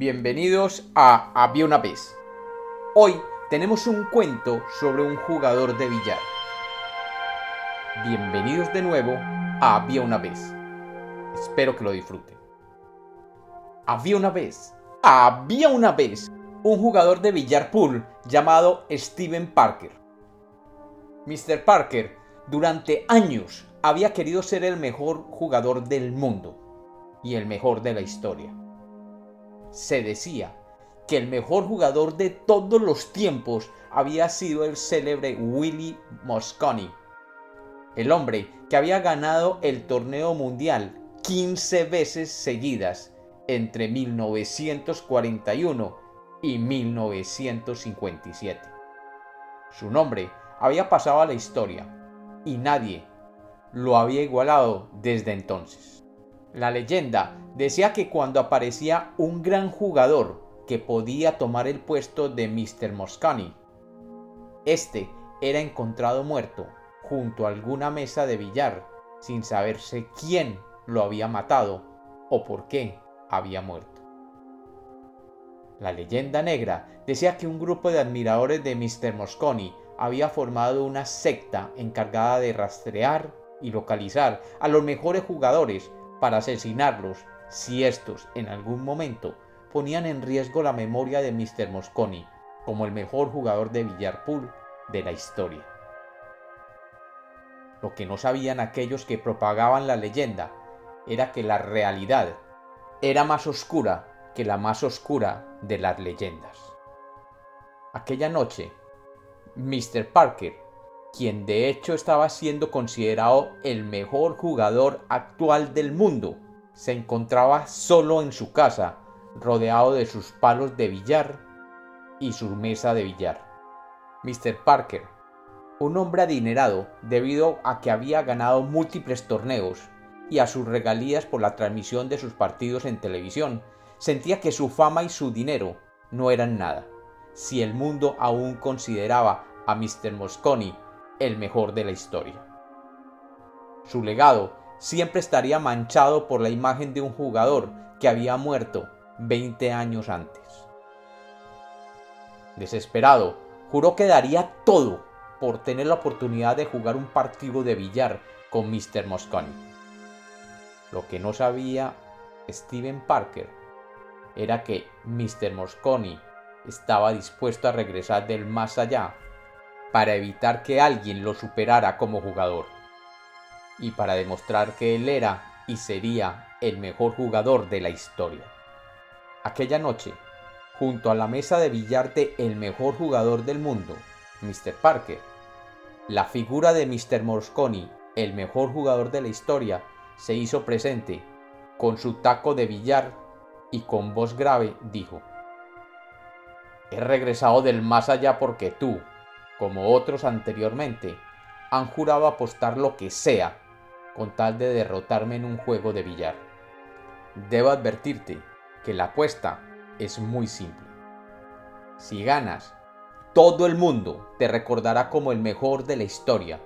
Bienvenidos a Había una vez. Hoy tenemos un cuento sobre un jugador de billar. Bienvenidos de nuevo a Había una vez. Espero que lo disfruten. Había una vez, había una vez, un jugador de billar pool llamado Steven Parker. Mr. Parker durante años había querido ser el mejor jugador del mundo y el mejor de la historia. Se decía que el mejor jugador de todos los tiempos había sido el célebre Willie Mosconi, el hombre que había ganado el torneo mundial 15 veces seguidas entre 1941 y 1957. Su nombre había pasado a la historia y nadie lo había igualado desde entonces. La leyenda decía que cuando aparecía un gran jugador que podía tomar el puesto de Mr. Mosconi, este era encontrado muerto junto a alguna mesa de billar sin saberse quién lo había matado o por qué había muerto. La leyenda negra decía que un grupo de admiradores de Mr. Mosconi había formado una secta encargada de rastrear y localizar a los mejores jugadores para asesinarlos si estos en algún momento ponían en riesgo la memoria de Mr. Mosconi como el mejor jugador de billar pool de la historia. Lo que no sabían aquellos que propagaban la leyenda era que la realidad era más oscura que la más oscura de las leyendas. Aquella noche, Mr. Parker, quien de hecho estaba siendo considerado el mejor jugador actual del mundo, se encontraba solo en su casa, rodeado de sus palos de billar y su mesa de billar. Mr. Parker, un hombre adinerado debido a que había ganado múltiples torneos y a sus regalías por la transmisión de sus partidos en televisión, sentía que su fama y su dinero no eran nada, si el mundo aún consideraba a Mr. Mosconi el mejor de la historia. Su legado siempre estaría manchado por la imagen de un jugador que había muerto 20 años antes. Desesperado, juró que daría todo por tener la oportunidad de jugar un partido de billar con Mr. Mosconi. Lo que no sabía Steven Parker era que Mr. Mosconi estaba dispuesto a regresar del más allá para evitar que alguien lo superara como jugador y para demostrar que él era y sería el mejor jugador de la historia. Aquella noche, junto a la mesa de billar de el mejor jugador del mundo, Mr. Parker, la figura de Mr. Mosconi, el mejor jugador de la historia, se hizo presente con su taco de billar y con voz grave dijo, He regresado del más allá porque tú, como otros anteriormente, han jurado apostar lo que sea con tal de derrotarme en un juego de billar. Debo advertirte que la apuesta es muy simple. Si ganas, todo el mundo te recordará como el mejor de la historia,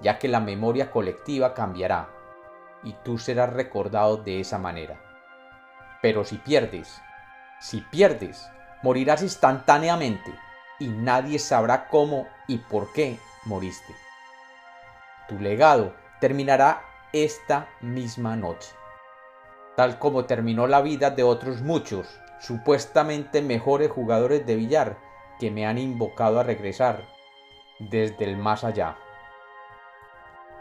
ya que la memoria colectiva cambiará y tú serás recordado de esa manera. Pero si pierdes, si pierdes, morirás instantáneamente y nadie sabrá cómo y por qué moriste. Tu legado terminará esta misma noche, tal como terminó la vida de otros muchos supuestamente mejores jugadores de billar que me han invocado a regresar desde el más allá.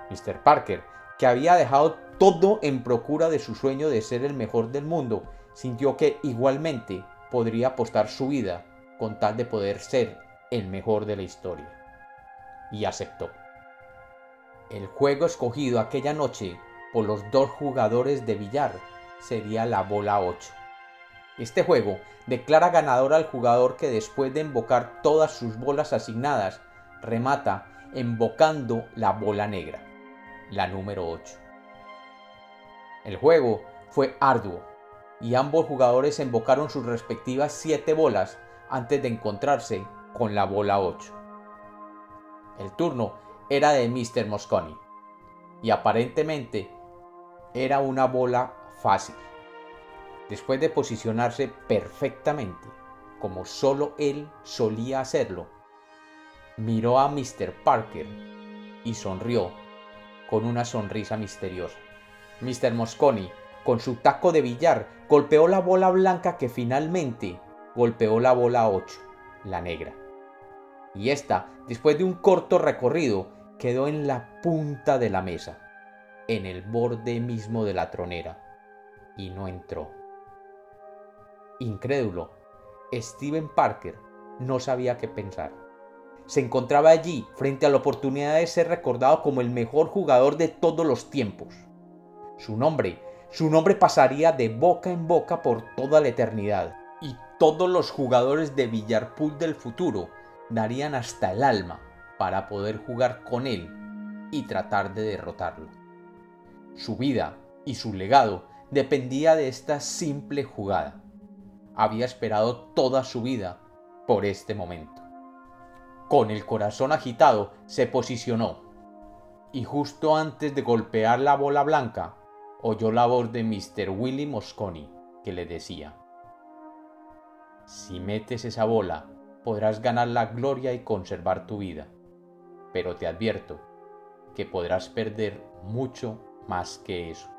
Mr. Parker, que había dejado todo en procura de su sueño de ser el mejor del mundo, sintió que igualmente podría apostar su vida con tal de poder ser el mejor de la historia. Y aceptó. El juego escogido aquella noche por los dos jugadores de billar sería la bola 8. Este juego declara ganador al jugador que después de invocar todas sus bolas asignadas, remata invocando la bola negra, la número 8. El juego fue arduo y ambos jugadores invocaron sus respectivas 7 bolas antes de encontrarse con la bola 8. El turno era de Mr. Mosconi y aparentemente era una bola fácil. Después de posicionarse perfectamente, como solo él solía hacerlo, miró a Mr. Parker y sonrió con una sonrisa misteriosa. Mr. Mosconi, con su taco de billar, golpeó la bola blanca que finalmente golpeó la bola 8, la negra. Y esta, después de un corto recorrido, quedó en la punta de la mesa, en el borde mismo de la tronera, y no entró. Incrédulo, Steven Parker no sabía qué pensar. Se encontraba allí frente a la oportunidad de ser recordado como el mejor jugador de todos los tiempos. Su nombre, su nombre pasaría de boca en boca por toda la eternidad, y todos los jugadores de Villarpool del futuro darían hasta el alma para poder jugar con él y tratar de derrotarlo. Su vida y su legado dependía de esta simple jugada había esperado toda su vida por este momento. Con el corazón agitado, se posicionó y justo antes de golpear la bola blanca, oyó la voz de Mr. Willy Mosconi que le decía, Si metes esa bola, podrás ganar la gloria y conservar tu vida, pero te advierto que podrás perder mucho más que eso.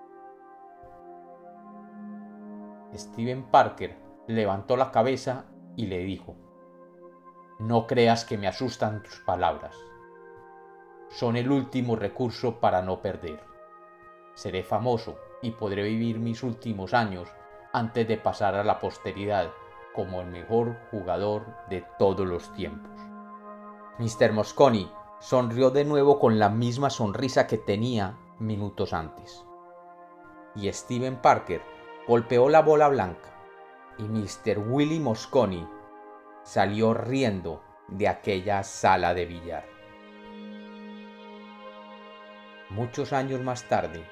Steven Parker levantó la cabeza y le dijo, No creas que me asustan tus palabras. Son el último recurso para no perder. Seré famoso y podré vivir mis últimos años antes de pasar a la posteridad como el mejor jugador de todos los tiempos. Mr. Mosconi sonrió de nuevo con la misma sonrisa que tenía minutos antes. Y Steven Parker golpeó la bola blanca y Mr. Willy Mosconi salió riendo de aquella sala de billar. Muchos años más tarde,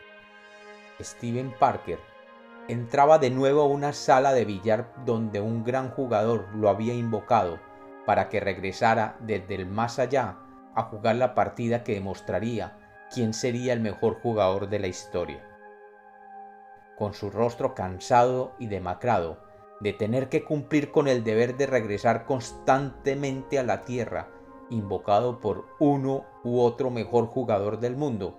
Steven Parker entraba de nuevo a una sala de billar donde un gran jugador lo había invocado para que regresara desde el más allá a jugar la partida que demostraría quién sería el mejor jugador de la historia. Con su rostro cansado y demacrado, de tener que cumplir con el deber de regresar constantemente a la Tierra, invocado por uno u otro mejor jugador del mundo,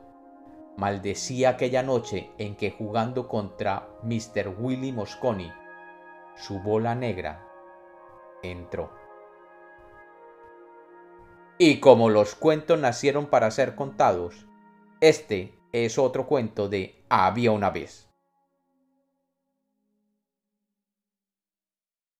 maldecía aquella noche en que jugando contra Mr. Willy Mosconi, su bola negra entró. Y como los cuentos nacieron para ser contados, este es otro cuento de Había una vez.